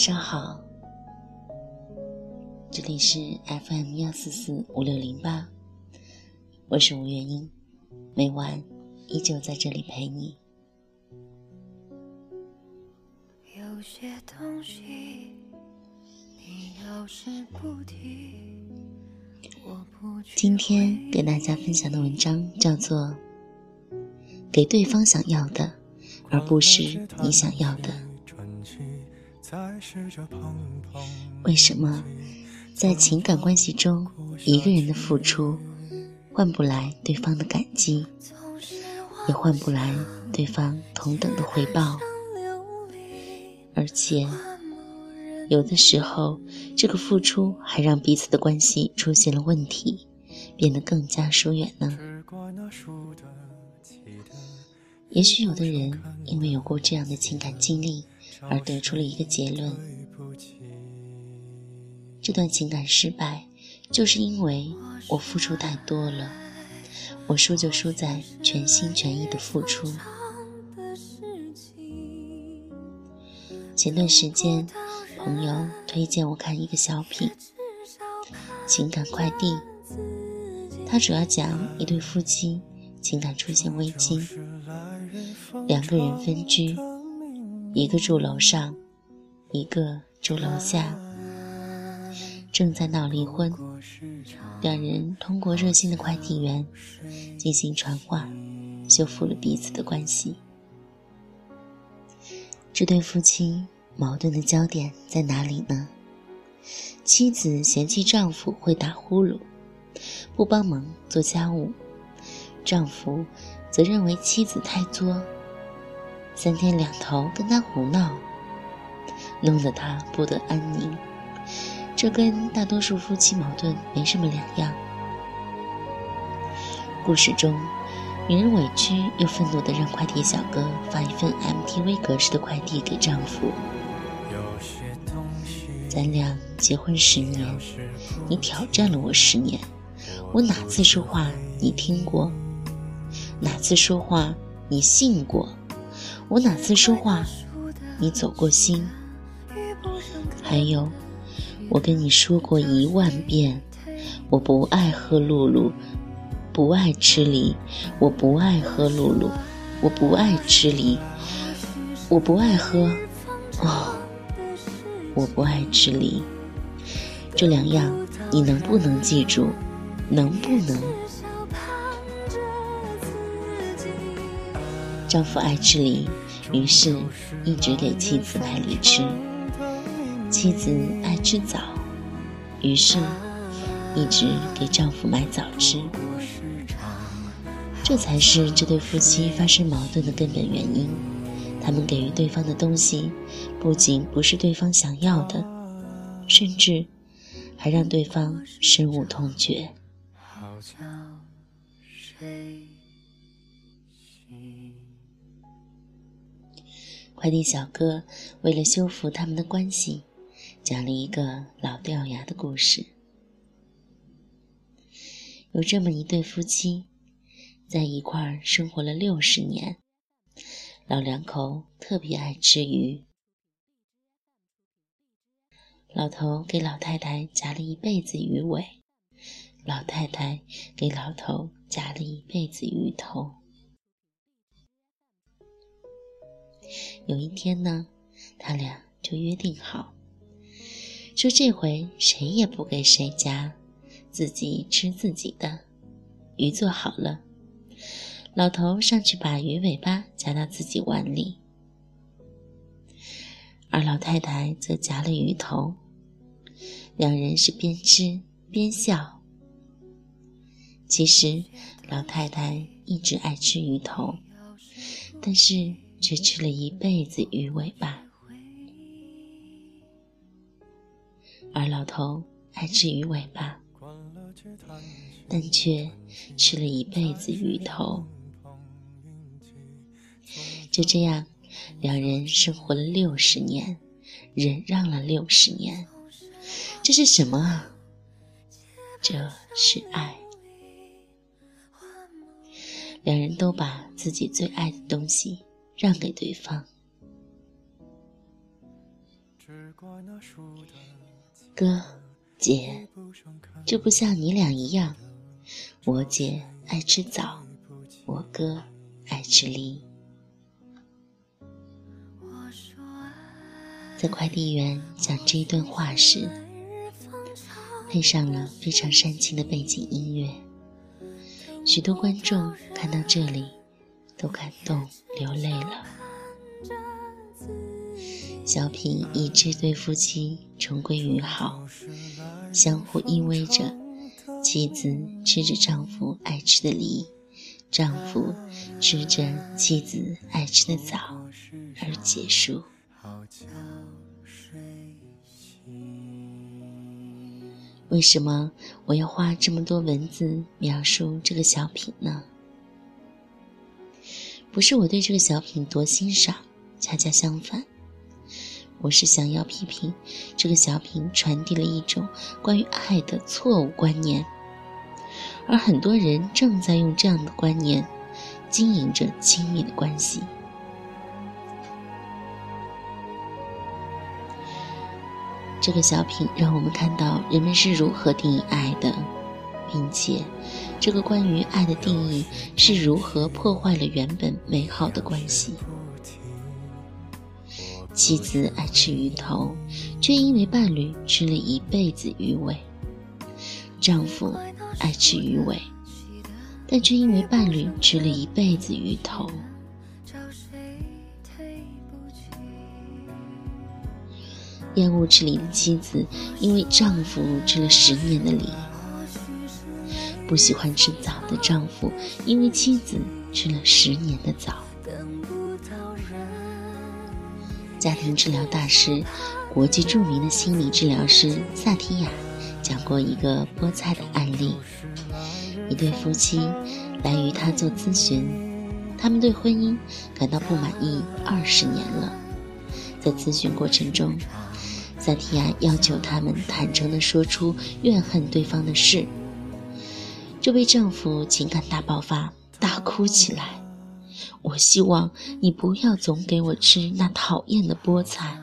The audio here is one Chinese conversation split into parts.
上好，这里是 FM 幺四四五六零八，我是吴月英，每晚依旧在这里陪你。有些东西你要是不提，我不今天给大家分享的文章叫做《给对方想要的，而不是你想要的》。为什么在情感关系中，一个人的付出换不来对方的感激，也换不来对方同等的回报？而且，有的时候，这个付出还让彼此的关系出现了问题，变得更加疏远呢？也许有的人因为有过这样的情感经历。而得出了一个结论：这段情感失败，就是因为我付出太多了。我输就输在全心全意的付出。前段时间，朋友推荐我看一个小品《情感快递》，它主要讲一对夫妻情感出现危机，两个人分居。一个住楼上，一个住楼下，正在闹离婚。两人通过热心的快递员进行传话，修复了彼此的关系。这对夫妻矛盾的焦点在哪里呢？妻子嫌弃丈夫会打呼噜，不帮忙做家务；丈夫则认为妻子太作。三天两头跟他胡闹，弄得他不得安宁。这跟大多数夫妻矛盾没什么两样。故事中，女人委屈又愤怒地让快递小哥发一份 MTV 格式的快递给丈夫。咱俩结婚十年，你挑战了我十年，我哪次说话你听过？哪次说话你信过？我哪次说话，你走过心？还有，我跟你说过一万遍，我不爱喝露露，不爱吃梨，我不爱喝露露，我不爱吃梨，我不爱喝，哦，我不爱吃梨。这两样，你能不能记住？能不能？丈夫爱吃梨，于是一直给妻子买梨吃；妻子爱吃枣，于是一直给丈夫买枣吃。这才是这对夫妻发生矛盾的根本原因。他们给予对方的东西，不仅不是对方想要的，甚至还让对方深恶痛绝。好像谁快递小哥为了修复他们的关系，讲了一个老掉牙的故事。有这么一对夫妻，在一块儿生活了六十年，老两口特别爱吃鱼。老头给老太太夹了一辈子鱼尾，老太太给老头夹了一辈子鱼头。有一天呢，他俩就约定好，说这回谁也不给谁夹，自己吃自己的。鱼做好了，老头上去把鱼尾巴夹到自己碗里，而老太太则夹了鱼头。两人是边吃边笑。其实老太太一直爱吃鱼头，但是。却吃了一辈子鱼尾巴，而老头爱吃鱼尾巴，但却吃了一辈子鱼头。就这样，两人生活了六十年，忍让了六十年。这是什么啊？这是爱。两人都把自己最爱的东西。让给对方，哥，姐，就不像你俩一样，我姐爱吃枣，我哥爱吃梨。在快递员讲这一段话时，配上了非常煽情的背景音乐，许多观众看到这里都感动流泪了。小品以这对夫妻重归于好，相互依偎着，妻子吃着丈夫爱吃的梨，丈夫吃着妻子爱吃的枣而结束。为什么我要花这么多文字描述这个小品呢？不是我对这个小品多欣赏，恰恰相反，我是想要批评这个小品传递了一种关于爱的错误观念，而很多人正在用这样的观念经营着亲密的关系。这个小品让我们看到人们是如何定义爱的，并且，这个关于爱的定义是如何破坏了原本美好的关系。妻子爱吃鱼头，却因为伴侣吃了一辈子鱼尾；丈夫爱吃鱼尾，但却因为伴侣吃了一辈子鱼头。厌恶吃梨的妻子，因为丈夫吃了十年的梨；不喜欢吃枣的丈夫，因为妻子吃了十年的枣。家庭治疗大师、国际著名的心理治疗师萨提亚讲过一个菠菜的案例：一对夫妻来与他做咨询，他们对婚姻感到不满意二十年了，在咨询过程中。萨提亚要求他们坦诚地说出怨恨对方的事。这位丈夫情感大爆发，大哭起来：“我希望你不要总给我吃那讨厌的菠菜。”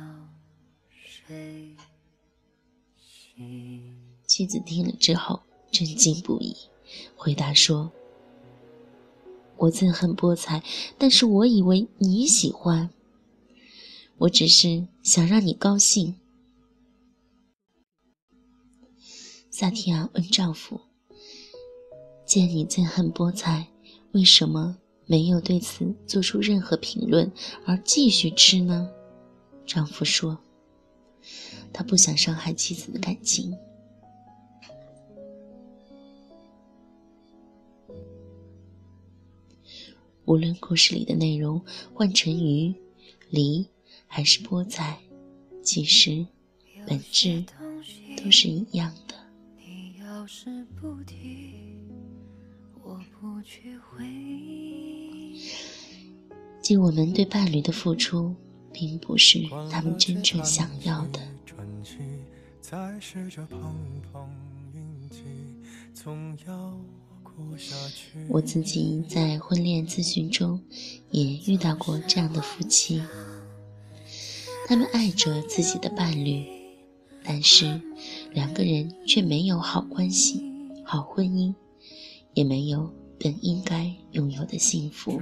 妻子听了之后震惊不已，回答说：“我憎恨菠菜，但是我以为你喜欢。我只是想让你高兴。”萨提亚问丈夫：“见你憎恨菠菜，为什么没有对此做出任何评论，而继续吃呢？”丈夫说：“他不想伤害妻子的感情。”无论故事里的内容换成鱼、梨还是菠菜，其实本质都是一样的。我不去回忆。即我们对伴侣的付出，并不是他们真正想要的。我自己在婚恋咨询中也遇到过这样的夫妻，他们爱着自己的伴侣，但是。两个人却没有好关系、好婚姻，也没有本应该拥有的幸福。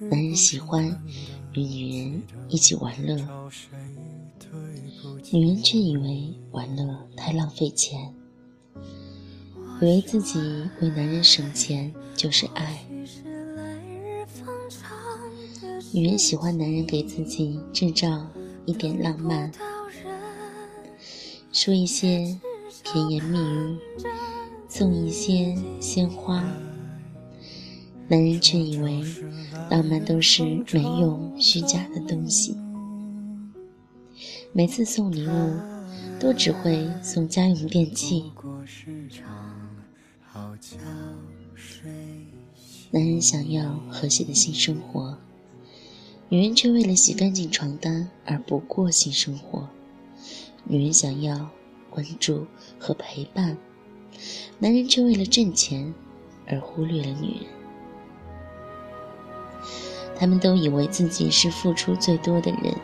男人喜欢与女人一起玩乐，女人却以为玩乐太浪费钱，以为自己为男人省钱就是爱。女人喜欢男人给自己制造一点浪漫。说一些甜言蜜语，送一些鲜花，男人却以为浪漫都是没用、虚假的东西。每次送礼物，都只会送家用电器。男人想要和谐的性生活，女人却为了洗干净床单而不过性生活。女人想要关注和陪伴，男人却为了挣钱而忽略了女人。他们都以为自己是付出最多的人，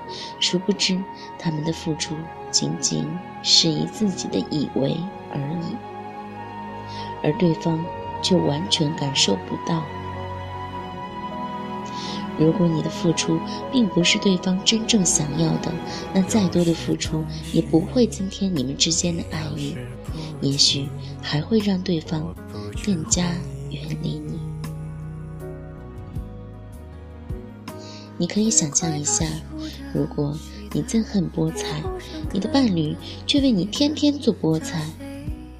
殊不知他们的付出仅仅是以自己的以为而已，而对方却完全感受不到。如果你的付出并不是对方真正想要的，那再多的付出也不会增添你们之间的爱意，也许还会让对方更加远离你。你可以想象一下，如果你憎恨菠菜，你的伴侣却为你天天做菠菜，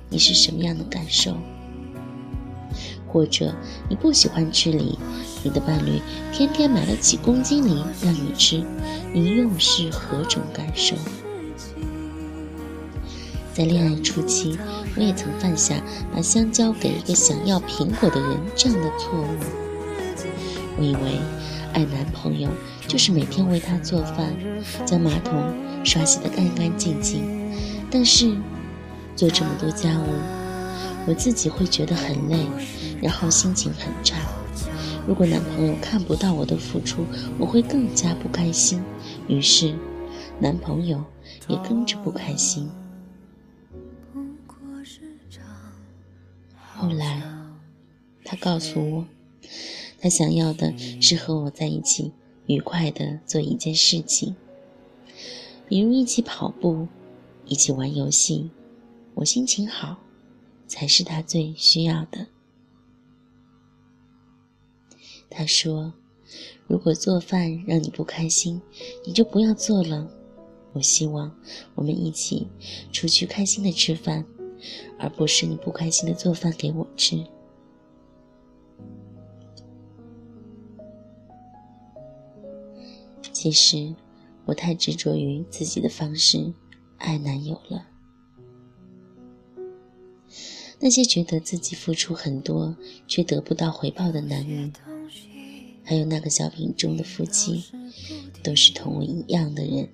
你是什么样的感受？或者你不喜欢吃梨，你的伴侣天天买了几公斤梨让你吃，你又是何种感受？在恋爱初期，我也曾犯下把香蕉给一个想要苹果的人这样的错误。我以为爱男朋友就是每天为他做饭，将马桶刷洗得干干净净，但是做这么多家务，我自己会觉得很累。然后心情很差。如果男朋友看不到我的付出，我会更加不开心。于是，男朋友也跟着不开心。后来，他告诉我，他想要的是和我在一起，愉快的做一件事情，比如一起跑步，一起玩游戏。我心情好，才是他最需要的。他说：“如果做饭让你不开心，你就不要做了。我希望我们一起出去开心的吃饭，而不是你不开心的做饭给我吃。”其实，我太执着于自己的方式爱男友了。那些觉得自己付出很多却得不到回报的男人。还有那个小品中的夫妻，都是同我一样的人。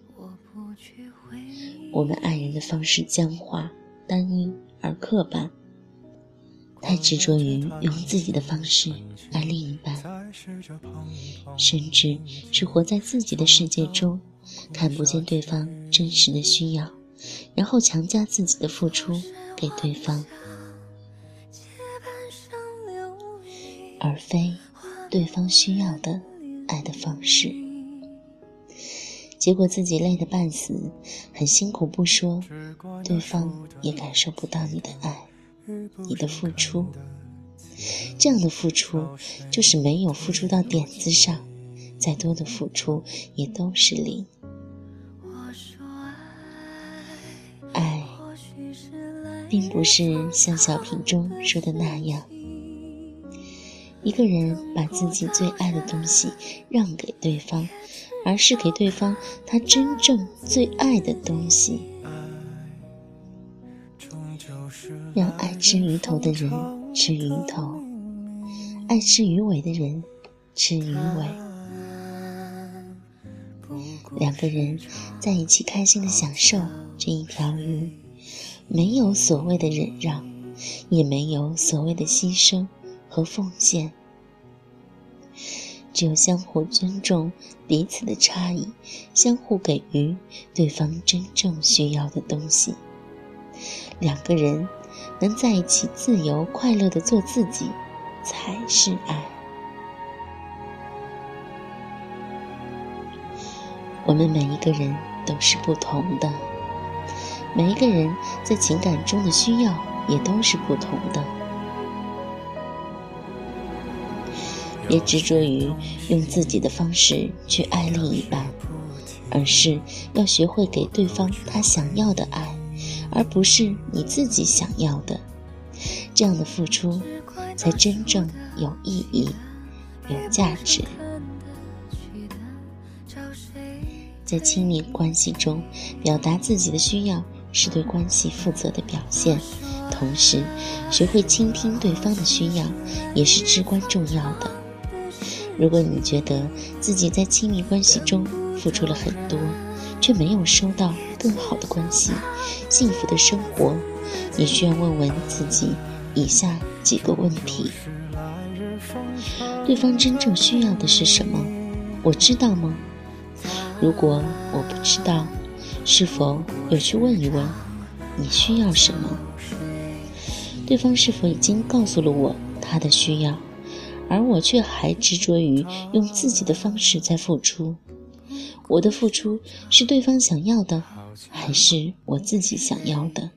我们爱人的方式僵化、单一而刻板，太执着于用自己的方式爱另一半，甚至是活在自己的世界中，看不见对方真实的需要，然后强加自己的付出给对方，而非。对方需要的爱的方式，结果自己累得半死，很辛苦不说，对方也感受不到你的爱，你的付出。这样的付出就是没有付出到点子上，再多的付出也都是零。爱，并不是像小品中说的那样。一个人把自己最爱的东西让给对方，而是给对方他真正最爱的东西。让爱吃鱼头的人吃鱼头，爱吃鱼尾的人吃鱼尾。两个人在一起开心的享受这一条鱼，没有所谓的忍让，也没有所谓的牺牲。和奉献，只有相互尊重彼此的差异，相互给予对方真正需要的东西。两个人能在一起自由快乐的做自己，才是爱。我们每一个人都是不同的，每一个人在情感中的需要也都是不同的。别执着于用自己的方式去爱另一半，而是要学会给对方他想要的爱，而不是你自己想要的。这样的付出才真正有意义、有价值。在亲密关系中，表达自己的需要是对关系负责的表现，同时学会倾听对方的需要也是至关重要的。如果你觉得自己在亲密关系中付出了很多，却没有收到更好的关系、幸福的生活，你需要问问自己以下几个问题：对方真正需要的是什么？我知道吗？如果我不知道，是否有去问一问你需要什么？对方是否已经告诉了我他的需要，而我却还执着于用自己的方式在付出？我的付出是对方想要的，还是我自己想要的？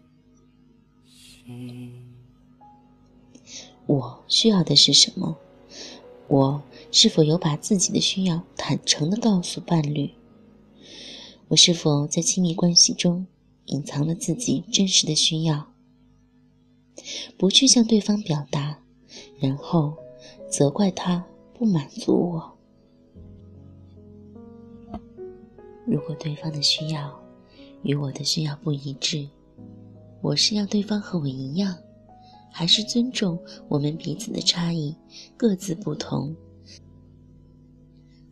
我需要的是什么？我是否有把自己的需要坦诚的告诉伴侣？我是否在亲密关系中隐藏了自己真实的需要，不去向对方表达，然后责怪他不满足我？如果对方的需要与我的需要不一致，我是要对方和我一样，还是尊重我们彼此的差异，各自不同，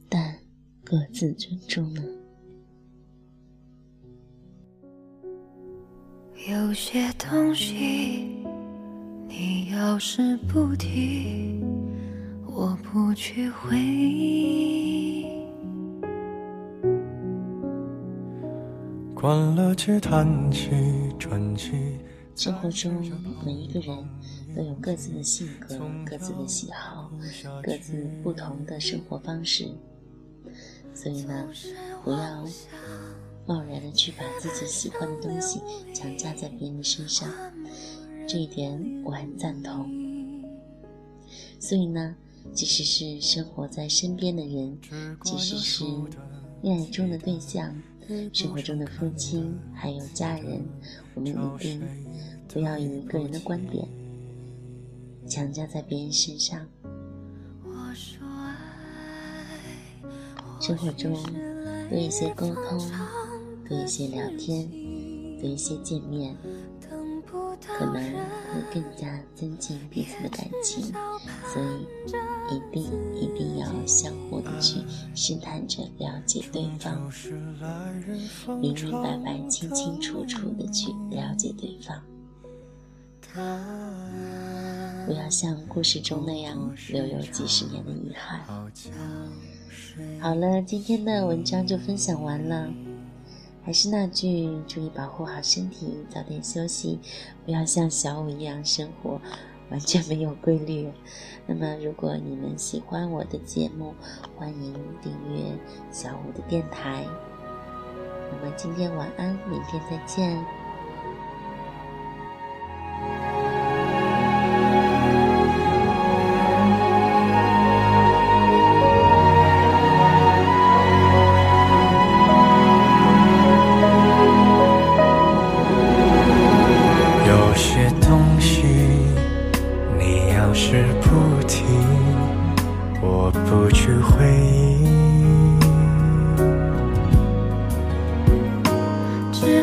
但各自尊重呢？有些东西，你要是不提，我不去回忆。关了机，叹气，转机。生活中每一个人都有各自的性格、各自的喜好、各自不同的生活方式，所以呢，不要贸然的去把自己喜欢的东西强加在别人身上，这一点我很赞同。所以呢，即使是生活在身边的人，即使是恋爱中的对象。生活中的父亲还有家人，我们一定不要以个人的观点强加在别人身上。生活中多一些沟通，多一些聊天，多一些见面。可能会更加增进彼此的感情，所以一定一定要相互的去试探着了解对方，明明白白、清清楚楚的去了解对方，不要像故事中那样留有几十年的遗憾。好了，今天的文章就分享完了。还是那句，注意保护好身体，早点休息，不要像小五一样生活 完全没有规律。那么，如果你们喜欢我的节目，欢迎订阅小五的电台。那么，今天晚安，明天再见。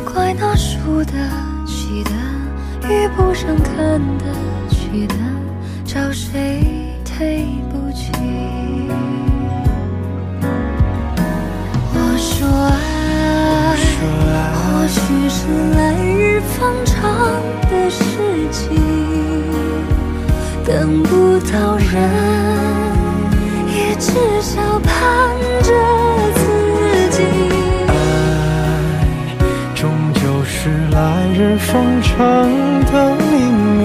怪那输得起的，遇不上看得起的，找谁对不起？我说爱，或许是来日方长的事情，等不到人，也至少盼着。来日方长的明媚。